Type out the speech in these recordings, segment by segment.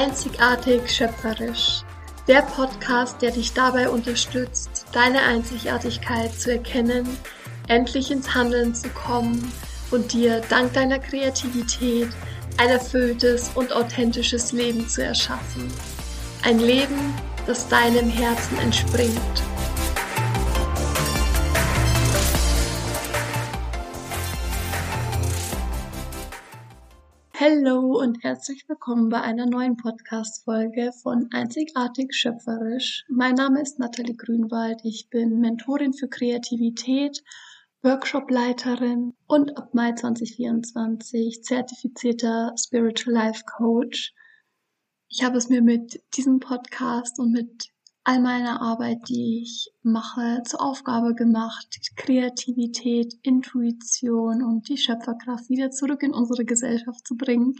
Einzigartig schöpferisch. Der Podcast, der dich dabei unterstützt, deine Einzigartigkeit zu erkennen, endlich ins Handeln zu kommen und dir dank deiner Kreativität ein erfülltes und authentisches Leben zu erschaffen. Ein Leben, das deinem Herzen entspringt. Hallo und herzlich willkommen bei einer neuen Podcast-Folge von Einzigartig Schöpferisch. Mein Name ist Nathalie Grünwald. Ich bin Mentorin für Kreativität, Workshop-Leiterin und ab Mai 2024 zertifizierter Spiritual Life Coach. Ich habe es mir mit diesem Podcast und mit all meiner Arbeit, die ich mache, zur Aufgabe gemacht, Kreativität, Intuition und die Schöpferkraft wieder zurück in unsere Gesellschaft zu bringen,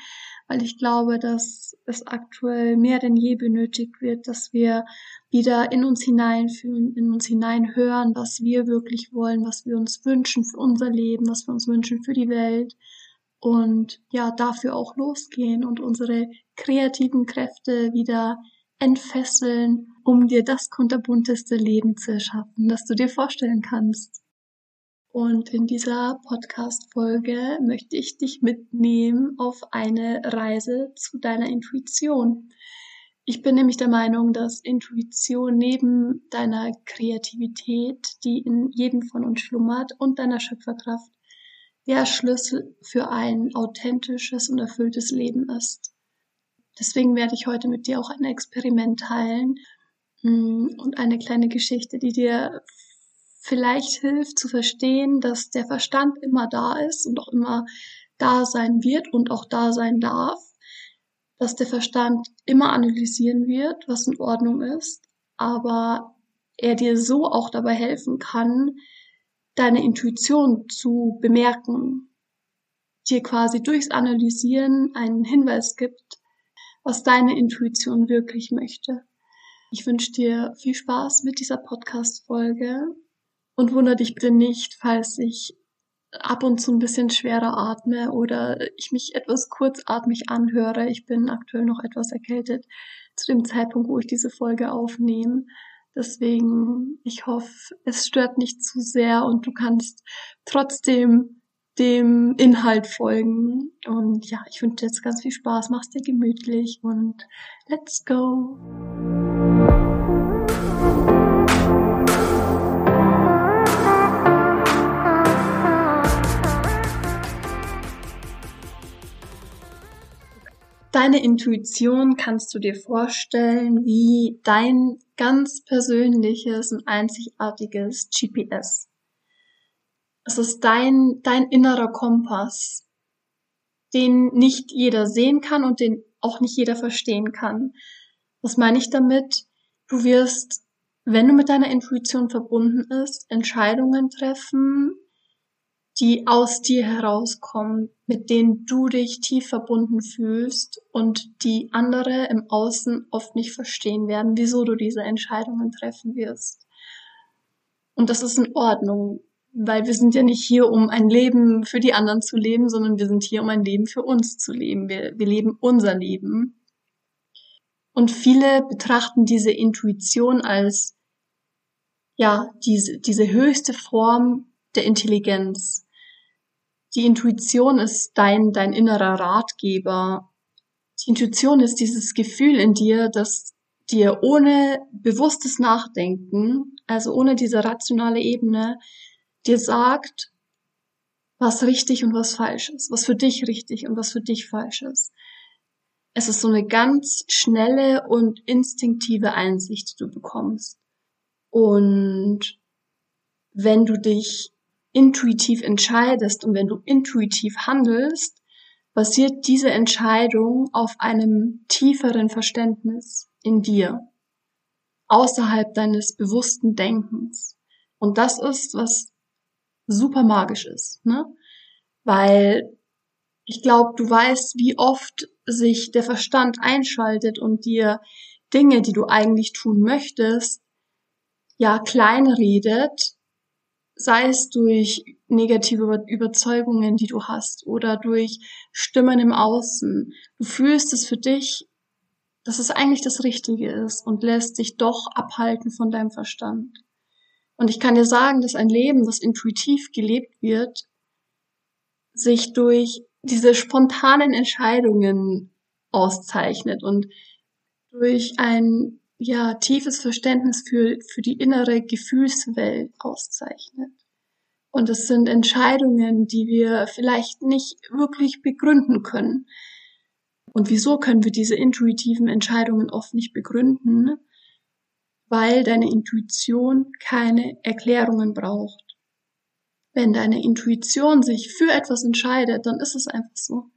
weil ich glaube, dass es aktuell mehr denn je benötigt wird, dass wir wieder in uns hineinfühlen, in uns hineinhören, was wir wirklich wollen, was wir uns wünschen für unser Leben, was wir uns wünschen für die Welt und ja, dafür auch losgehen und unsere kreativen Kräfte wieder entfesseln, um dir das kunterbunteste Leben zu erschaffen, das du dir vorstellen kannst. Und in dieser Podcast-Folge möchte ich dich mitnehmen auf eine Reise zu deiner Intuition. Ich bin nämlich der Meinung, dass Intuition neben deiner Kreativität, die in jedem von uns schlummert, und deiner Schöpferkraft der Schlüssel für ein authentisches und erfülltes Leben ist. Deswegen werde ich heute mit dir auch ein Experiment teilen mm, und eine kleine Geschichte, die dir vielleicht hilft zu verstehen, dass der Verstand immer da ist und auch immer da sein wird und auch da sein darf, dass der Verstand immer analysieren wird, was in Ordnung ist, aber er dir so auch dabei helfen kann, deine Intuition zu bemerken, dir quasi durchs Analysieren einen Hinweis gibt, was deine Intuition wirklich möchte. Ich wünsche dir viel Spaß mit dieser Podcast-Folge und wundere dich bitte nicht, falls ich ab und zu ein bisschen schwerer atme oder ich mich etwas kurzatmig anhöre. Ich bin aktuell noch etwas erkältet zu dem Zeitpunkt, wo ich diese Folge aufnehme. Deswegen, ich hoffe, es stört nicht zu sehr und du kannst trotzdem dem Inhalt folgen. Und ja, ich wünsche dir jetzt ganz viel Spaß, mach's dir gemütlich und let's go! Deine Intuition kannst du dir vorstellen wie dein ganz persönliches und einzigartiges GPS. Es ist dein, dein innerer Kompass, den nicht jeder sehen kann und den auch nicht jeder verstehen kann. Was meine ich damit? Du wirst, wenn du mit deiner Intuition verbunden bist, Entscheidungen treffen, die aus dir herauskommen, mit denen du dich tief verbunden fühlst und die andere im Außen oft nicht verstehen werden, wieso du diese Entscheidungen treffen wirst. Und das ist in Ordnung weil wir sind ja nicht hier, um ein Leben für die anderen zu leben, sondern wir sind hier, um ein Leben für uns zu leben. Wir, wir leben unser Leben. Und viele betrachten diese Intuition als, ja, diese, diese höchste Form der Intelligenz. Die Intuition ist dein, dein innerer Ratgeber. Die Intuition ist dieses Gefühl in dir, das dir ohne bewusstes Nachdenken, also ohne diese rationale Ebene, dir sagt, was richtig und was falsch ist, was für dich richtig und was für dich falsch ist. Es ist so eine ganz schnelle und instinktive Einsicht, die du bekommst. Und wenn du dich intuitiv entscheidest und wenn du intuitiv handelst, basiert diese Entscheidung auf einem tieferen Verständnis in dir, außerhalb deines bewussten Denkens. Und das ist, was super magisch ist, ne? Weil ich glaube, du weißt, wie oft sich der Verstand einschaltet und dir Dinge, die du eigentlich tun möchtest, ja klein redet sei es durch negative Überzeugungen, die du hast oder durch Stimmen im Außen. Du fühlst es für dich, dass es eigentlich das Richtige ist und lässt dich doch abhalten von deinem Verstand. Und ich kann dir sagen, dass ein Leben, das intuitiv gelebt wird, sich durch diese spontanen Entscheidungen auszeichnet und durch ein ja, tiefes Verständnis für, für die innere Gefühlswelt auszeichnet. Und es sind Entscheidungen, die wir vielleicht nicht wirklich begründen können. Und wieso können wir diese intuitiven Entscheidungen oft nicht begründen? Weil deine Intuition keine Erklärungen braucht. Wenn deine Intuition sich für etwas entscheidet, dann ist es einfach so.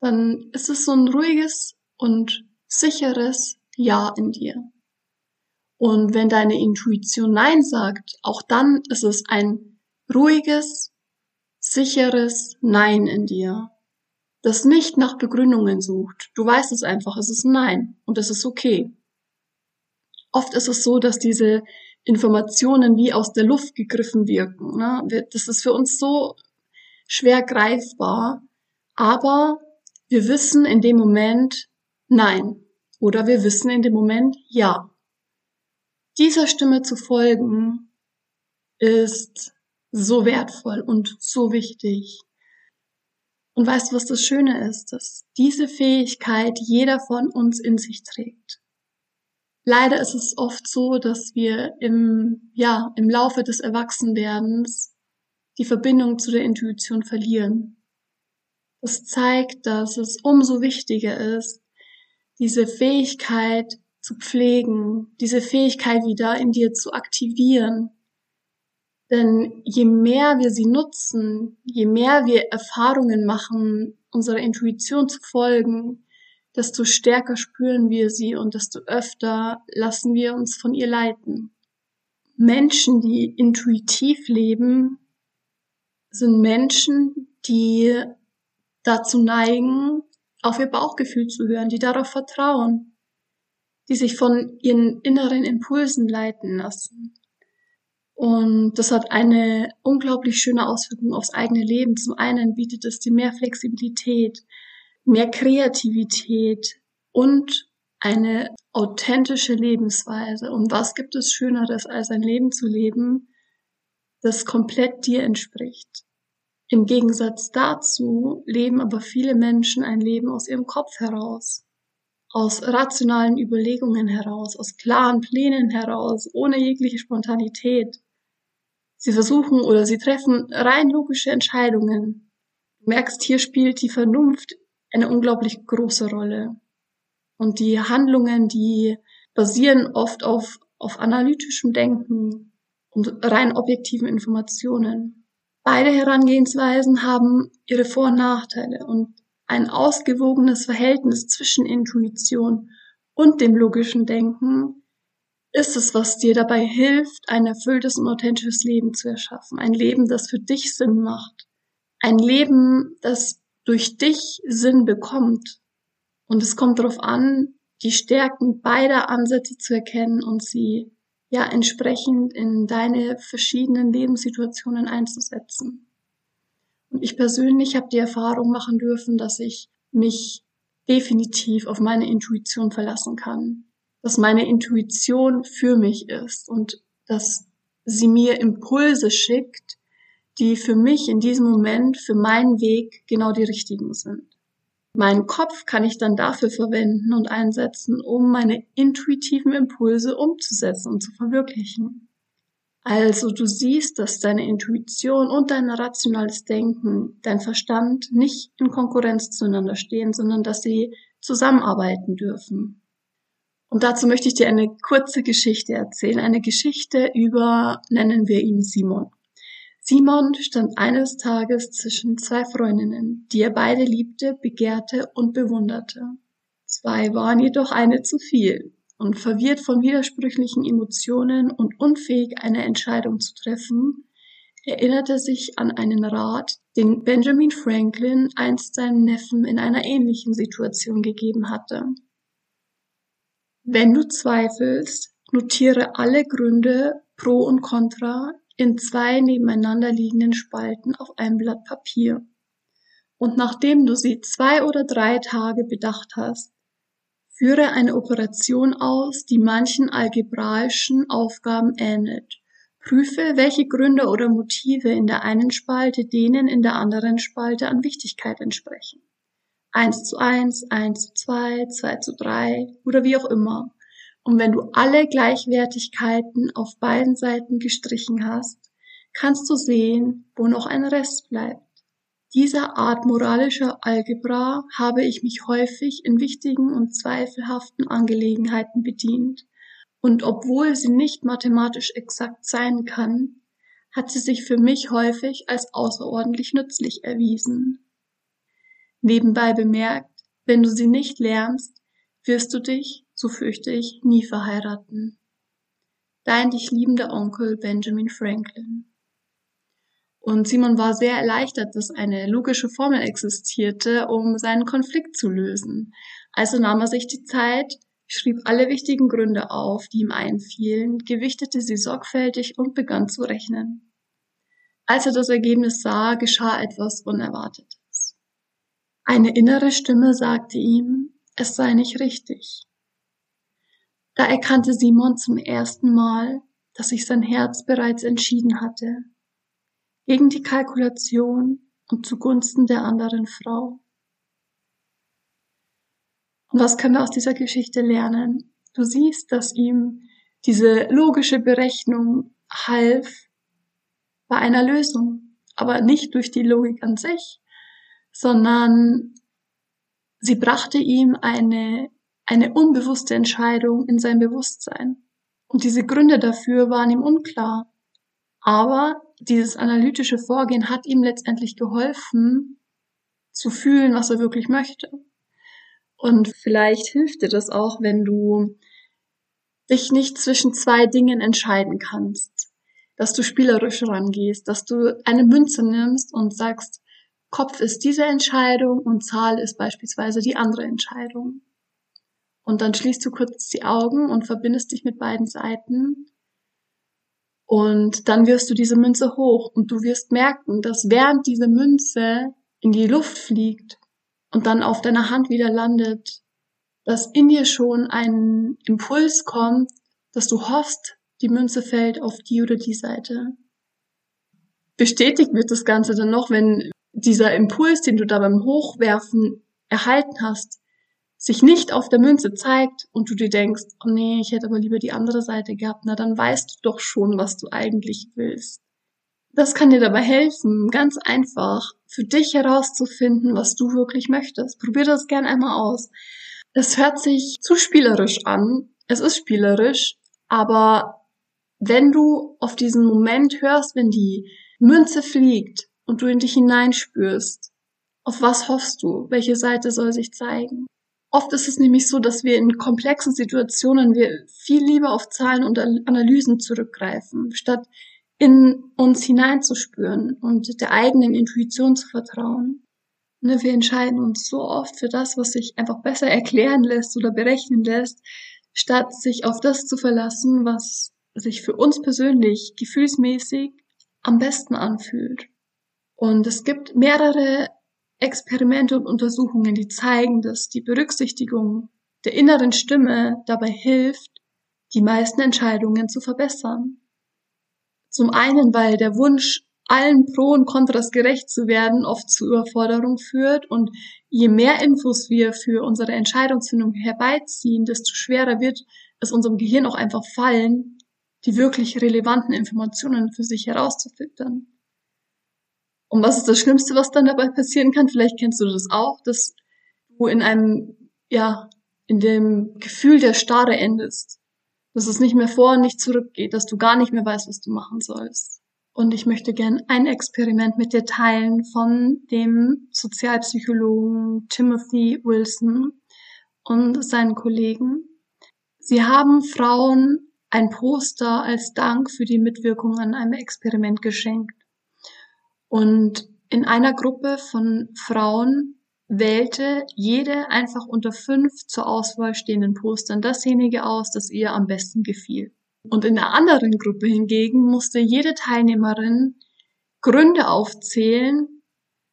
Dann ist es so ein ruhiges und sicheres Ja in dir. Und wenn deine Intuition Nein sagt, auch dann ist es ein ruhiges, sicheres Nein in dir, das nicht nach Begründungen sucht. Du weißt es einfach, es ist Nein und es ist okay. Oft ist es so, dass diese Informationen wie aus der Luft gegriffen wirken. Ne? Das ist für uns so schwer greifbar, aber wir wissen in dem Moment Nein oder wir wissen in dem Moment Ja dieser Stimme zu folgen, ist so wertvoll und so wichtig. Und weißt du, was das Schöne ist? Dass diese Fähigkeit jeder von uns in sich trägt. Leider ist es oft so, dass wir im, ja, im Laufe des Erwachsenwerdens die Verbindung zu der Intuition verlieren. Das zeigt, dass es umso wichtiger ist, diese Fähigkeit zu pflegen, diese Fähigkeit wieder in dir zu aktivieren. Denn je mehr wir sie nutzen, je mehr wir Erfahrungen machen, unserer Intuition zu folgen, desto stärker spüren wir sie und desto öfter lassen wir uns von ihr leiten. Menschen, die intuitiv leben, sind Menschen, die dazu neigen, auf ihr Bauchgefühl zu hören, die darauf vertrauen, die sich von ihren inneren Impulsen leiten lassen. Und das hat eine unglaublich schöne Auswirkung aufs eigene Leben. Zum einen bietet es dir mehr Flexibilität, mehr Kreativität und eine authentische Lebensweise. Und was gibt es Schöneres, als ein Leben zu leben, das komplett dir entspricht? Im Gegensatz dazu leben aber viele Menschen ein Leben aus ihrem Kopf heraus aus rationalen Überlegungen heraus, aus klaren Plänen heraus, ohne jegliche Spontanität. Sie versuchen oder sie treffen rein logische Entscheidungen. Du merkst, hier spielt die Vernunft eine unglaublich große Rolle. Und die Handlungen, die basieren oft auf, auf analytischem Denken und rein objektiven Informationen. Beide Herangehensweisen haben ihre Vor- und Nachteile und ein ausgewogenes Verhältnis zwischen Intuition und dem logischen Denken ist es, was dir dabei hilft, ein erfülltes und authentisches Leben zu erschaffen. Ein Leben, das für dich Sinn macht. Ein Leben, das durch dich Sinn bekommt. Und es kommt darauf an, die Stärken beider Ansätze zu erkennen und sie ja entsprechend in deine verschiedenen Lebenssituationen einzusetzen. Und ich persönlich habe die Erfahrung machen dürfen, dass ich mich definitiv auf meine Intuition verlassen kann. Dass meine Intuition für mich ist und dass sie mir Impulse schickt, die für mich in diesem Moment, für meinen Weg genau die richtigen sind. Meinen Kopf kann ich dann dafür verwenden und einsetzen, um meine intuitiven Impulse umzusetzen und zu verwirklichen. Also du siehst, dass deine Intuition und dein rationales Denken, dein Verstand nicht in Konkurrenz zueinander stehen, sondern dass sie zusammenarbeiten dürfen. Und dazu möchte ich dir eine kurze Geschichte erzählen. Eine Geschichte über, nennen wir ihn Simon. Simon stand eines Tages zwischen zwei Freundinnen, die er beide liebte, begehrte und bewunderte. Zwei waren jedoch eine zu viel und verwirrt von widersprüchlichen Emotionen und unfähig, eine Entscheidung zu treffen, erinnerte sich an einen Rat, den Benjamin Franklin einst seinem Neffen in einer ähnlichen Situation gegeben hatte. Wenn du zweifelst, notiere alle Gründe pro und contra in zwei nebeneinander liegenden Spalten auf einem Blatt Papier. Und nachdem du sie zwei oder drei Tage bedacht hast, führe eine Operation aus, die manchen algebraischen Aufgaben ähnelt. Prüfe, welche Gründe oder Motive in der einen Spalte denen in der anderen Spalte an Wichtigkeit entsprechen. 1 zu 1, 1 zu 2, 2 zu 3 oder wie auch immer. Und wenn du alle Gleichwertigkeiten auf beiden Seiten gestrichen hast, kannst du sehen, wo noch ein Rest bleibt. Dieser Art moralischer Algebra habe ich mich häufig in wichtigen und zweifelhaften Angelegenheiten bedient. Und obwohl sie nicht mathematisch exakt sein kann, hat sie sich für mich häufig als außerordentlich nützlich erwiesen. Nebenbei bemerkt, wenn du sie nicht lernst, wirst du dich, so fürchte ich, nie verheiraten. Dein dich liebender Onkel Benjamin Franklin. Und Simon war sehr erleichtert, dass eine logische Formel existierte, um seinen Konflikt zu lösen. Also nahm er sich die Zeit, schrieb alle wichtigen Gründe auf, die ihm einfielen, gewichtete sie sorgfältig und begann zu rechnen. Als er das Ergebnis sah, geschah etwas Unerwartetes. Eine innere Stimme sagte ihm, es sei nicht richtig. Da erkannte Simon zum ersten Mal, dass sich sein Herz bereits entschieden hatte, gegen die Kalkulation und zugunsten der anderen Frau. Und was können wir aus dieser Geschichte lernen? Du siehst, dass ihm diese logische Berechnung half bei einer Lösung, aber nicht durch die Logik an sich, sondern sie brachte ihm eine, eine unbewusste Entscheidung in sein Bewusstsein. Und diese Gründe dafür waren ihm unklar. Aber dieses analytische Vorgehen hat ihm letztendlich geholfen, zu fühlen, was er wirklich möchte. Und vielleicht hilft dir das auch, wenn du dich nicht zwischen zwei Dingen entscheiden kannst. Dass du spielerisch rangehst, dass du eine Münze nimmst und sagst, Kopf ist diese Entscheidung und Zahl ist beispielsweise die andere Entscheidung. Und dann schließt du kurz die Augen und verbindest dich mit beiden Seiten. Und dann wirst du diese Münze hoch und du wirst merken, dass während diese Münze in die Luft fliegt und dann auf deiner Hand wieder landet, dass in dir schon ein Impuls kommt, dass du hoffst, die Münze fällt auf die oder die Seite. Bestätigt wird das Ganze dann noch, wenn dieser Impuls, den du da beim Hochwerfen erhalten hast, sich nicht auf der Münze zeigt und du dir denkst, oh nee, ich hätte aber lieber die andere Seite gehabt, na dann weißt du doch schon, was du eigentlich willst. Das kann dir dabei helfen, ganz einfach für dich herauszufinden, was du wirklich möchtest. Probier das gern einmal aus. Es hört sich zu spielerisch an. Es ist spielerisch, aber wenn du auf diesen Moment hörst, wenn die Münze fliegt, und du in dich hineinspürst. Auf was hoffst du? Welche Seite soll sich zeigen? Oft ist es nämlich so, dass wir in komplexen Situationen wir viel lieber auf Zahlen und Analysen zurückgreifen, statt in uns hineinzuspüren und der eigenen Intuition zu vertrauen. Ne, wir entscheiden uns so oft für das, was sich einfach besser erklären lässt oder berechnen lässt, statt sich auf das zu verlassen, was sich für uns persönlich gefühlsmäßig am besten anfühlt. Und es gibt mehrere Experimente und Untersuchungen, die zeigen, dass die Berücksichtigung der inneren Stimme dabei hilft, die meisten Entscheidungen zu verbessern. Zum einen, weil der Wunsch, allen Pro und Kontras gerecht zu werden, oft zu Überforderung führt und je mehr Infos wir für unsere Entscheidungsfindung herbeiziehen, desto schwerer wird es unserem Gehirn auch einfach fallen, die wirklich relevanten Informationen für sich herauszufiltern. Und was ist das Schlimmste, was dann dabei passieren kann? Vielleicht kennst du das auch, dass du in einem, ja, in dem Gefühl der Starre endest. Dass es nicht mehr vor und nicht zurückgeht, dass du gar nicht mehr weißt, was du machen sollst. Und ich möchte gern ein Experiment mit dir teilen von dem Sozialpsychologen Timothy Wilson und seinen Kollegen. Sie haben Frauen ein Poster als Dank für die Mitwirkung an einem Experiment geschenkt. Und in einer Gruppe von Frauen wählte jede einfach unter fünf zur Auswahl stehenden Postern dasjenige aus, das ihr am besten gefiel. Und in der anderen Gruppe hingegen musste jede Teilnehmerin Gründe aufzählen,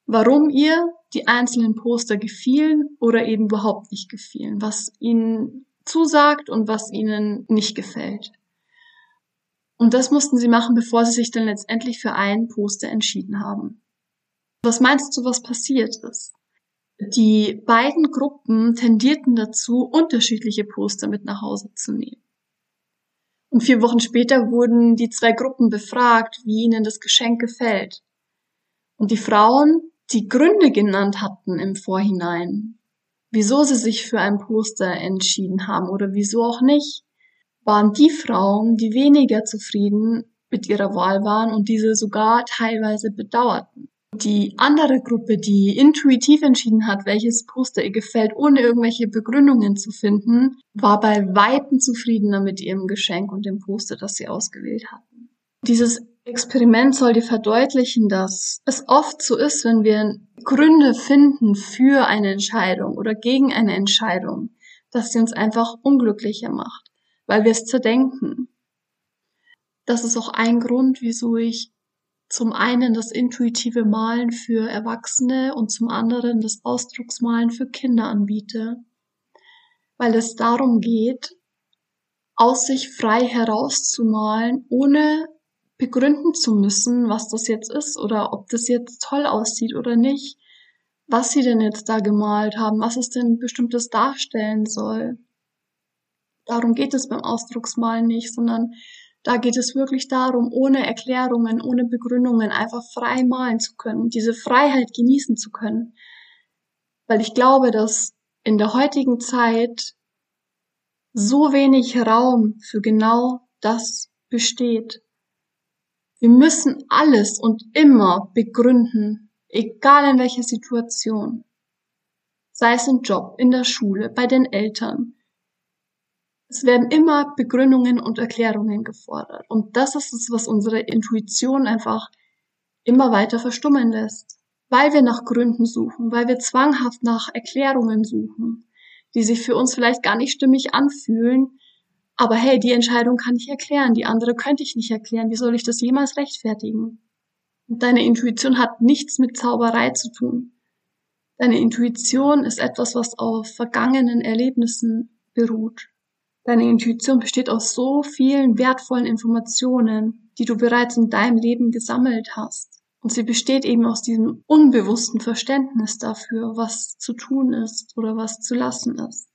warum ihr die einzelnen Poster gefielen oder eben überhaupt nicht gefielen, was ihnen zusagt und was ihnen nicht gefällt. Und das mussten sie machen, bevor sie sich dann letztendlich für ein Poster entschieden haben. Was meinst du, was passiert ist? Die beiden Gruppen tendierten dazu, unterschiedliche Poster mit nach Hause zu nehmen. Und vier Wochen später wurden die zwei Gruppen befragt, wie ihnen das Geschenk gefällt. Und die Frauen, die Gründe genannt hatten im Vorhinein, wieso sie sich für ein Poster entschieden haben oder wieso auch nicht, waren die Frauen, die weniger zufrieden mit ihrer Wahl waren und diese sogar teilweise bedauerten. Die andere Gruppe, die intuitiv entschieden hat, welches Poster ihr gefällt, ohne irgendwelche Begründungen zu finden, war bei Weitem zufriedener mit ihrem Geschenk und dem Poster, das sie ausgewählt hatten. Dieses Experiment soll dir verdeutlichen, dass es oft so ist, wenn wir Gründe finden für eine Entscheidung oder gegen eine Entscheidung, dass sie uns einfach unglücklicher macht, weil wir es zerdenken. Das ist auch ein Grund, wieso ich zum einen das intuitive Malen für Erwachsene und zum anderen das Ausdrucksmalen für Kinder anbiete, weil es darum geht, aus sich frei herauszumalen, ohne begründen zu müssen, was das jetzt ist oder ob das jetzt toll aussieht oder nicht, was sie denn jetzt da gemalt haben, was es denn bestimmtes darstellen soll. Darum geht es beim Ausdrucksmalen nicht, sondern da geht es wirklich darum, ohne Erklärungen, ohne Begründungen einfach frei malen zu können, diese Freiheit genießen zu können. Weil ich glaube, dass in der heutigen Zeit so wenig Raum für genau das besteht. Wir müssen alles und immer begründen, egal in welcher Situation. Sei es im Job, in der Schule, bei den Eltern, es werden immer Begründungen und Erklärungen gefordert. Und das ist es, was unsere Intuition einfach immer weiter verstummen lässt. Weil wir nach Gründen suchen, weil wir zwanghaft nach Erklärungen suchen, die sich für uns vielleicht gar nicht stimmig anfühlen. Aber hey, die Entscheidung kann ich erklären, die andere könnte ich nicht erklären. Wie soll ich das jemals rechtfertigen? Und deine Intuition hat nichts mit Zauberei zu tun. Deine Intuition ist etwas, was auf vergangenen Erlebnissen beruht. Deine Intuition besteht aus so vielen wertvollen Informationen, die du bereits in deinem Leben gesammelt hast. Und sie besteht eben aus diesem unbewussten Verständnis dafür, was zu tun ist oder was zu lassen ist.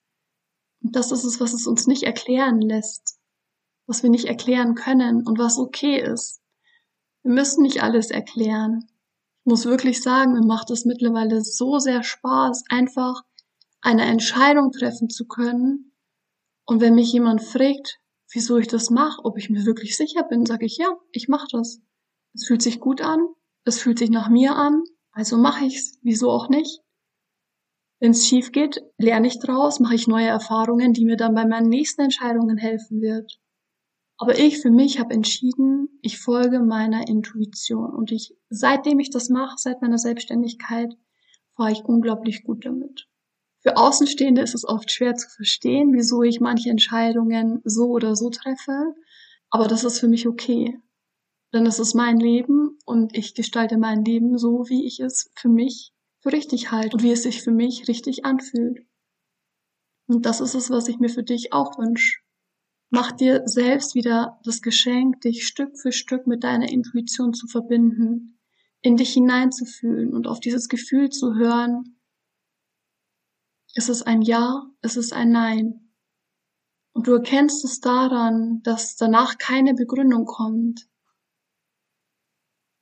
Und das ist es, was es uns nicht erklären lässt, was wir nicht erklären können und was okay ist. Wir müssen nicht alles erklären. Ich muss wirklich sagen, mir macht es mittlerweile so sehr Spaß, einfach eine Entscheidung treffen zu können, und wenn mich jemand fragt, wieso ich das mache, ob ich mir wirklich sicher bin, sage ich ja, ich mache das. Es fühlt sich gut an, es fühlt sich nach mir an, also mache ich's, wieso auch nicht? Wenn es schief geht, lerne ich draus, mache ich neue Erfahrungen, die mir dann bei meinen nächsten Entscheidungen helfen wird. Aber ich für mich habe entschieden, ich folge meiner Intuition und ich seitdem ich das mache, seit meiner Selbstständigkeit, fahre ich unglaublich gut damit. Für Außenstehende ist es oft schwer zu verstehen, wieso ich manche Entscheidungen so oder so treffe. Aber das ist für mich okay. Denn es ist mein Leben und ich gestalte mein Leben so, wie ich es für mich für richtig halte und wie es sich für mich richtig anfühlt. Und das ist es, was ich mir für dich auch wünsche. Mach dir selbst wieder das Geschenk, dich Stück für Stück mit deiner Intuition zu verbinden, in dich hineinzufühlen und auf dieses Gefühl zu hören, ist es ein Ja? Ist es ein Nein? Und du erkennst es daran, dass danach keine Begründung kommt.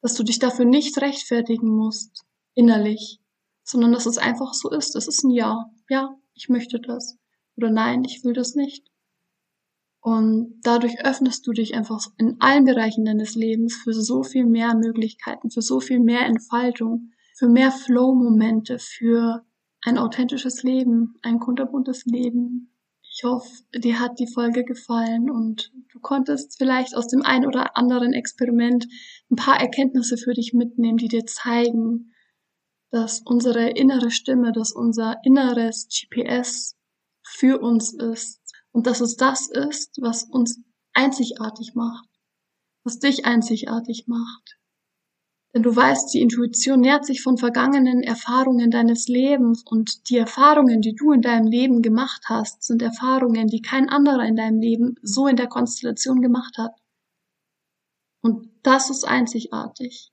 Dass du dich dafür nicht rechtfertigen musst, innerlich, sondern dass es einfach so ist. Es ist ein Ja. Ja, ich möchte das. Oder nein, ich will das nicht. Und dadurch öffnest du dich einfach in allen Bereichen deines Lebens für so viel mehr Möglichkeiten, für so viel mehr Entfaltung, für mehr Flow-Momente, für ein authentisches Leben, ein kunterbuntes Leben. Ich hoffe, dir hat die Folge gefallen und du konntest vielleicht aus dem ein oder anderen Experiment ein paar Erkenntnisse für dich mitnehmen, die dir zeigen, dass unsere innere Stimme, dass unser inneres GPS für uns ist und dass es das ist, was uns einzigartig macht, was dich einzigartig macht. Denn du weißt, die Intuition nährt sich von vergangenen Erfahrungen deines Lebens und die Erfahrungen, die du in deinem Leben gemacht hast, sind Erfahrungen, die kein anderer in deinem Leben so in der Konstellation gemacht hat. Und das ist einzigartig.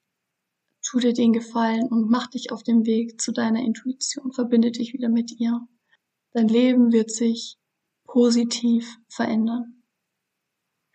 Tu dir den Gefallen und mach dich auf den Weg zu deiner Intuition, verbinde dich wieder mit ihr. Dein Leben wird sich positiv verändern.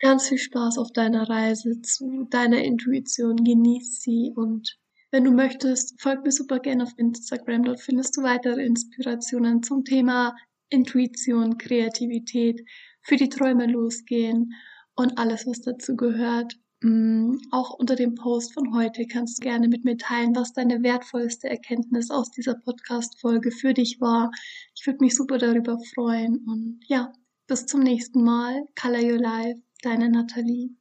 Ganz viel Spaß auf deiner Reise zu deiner Intuition. Genieß sie und wenn du möchtest, folg mir super gerne auf Instagram. Dort findest du weitere Inspirationen zum Thema Intuition, Kreativität, für die Träume losgehen und alles, was dazu gehört. Mm, auch unter dem Post von heute kannst du gerne mit mir teilen, was deine wertvollste Erkenntnis aus dieser Podcast-Folge für dich war. Ich würde mich super darüber freuen und ja, bis zum nächsten Mal. Color Your Life, deine Nathalie.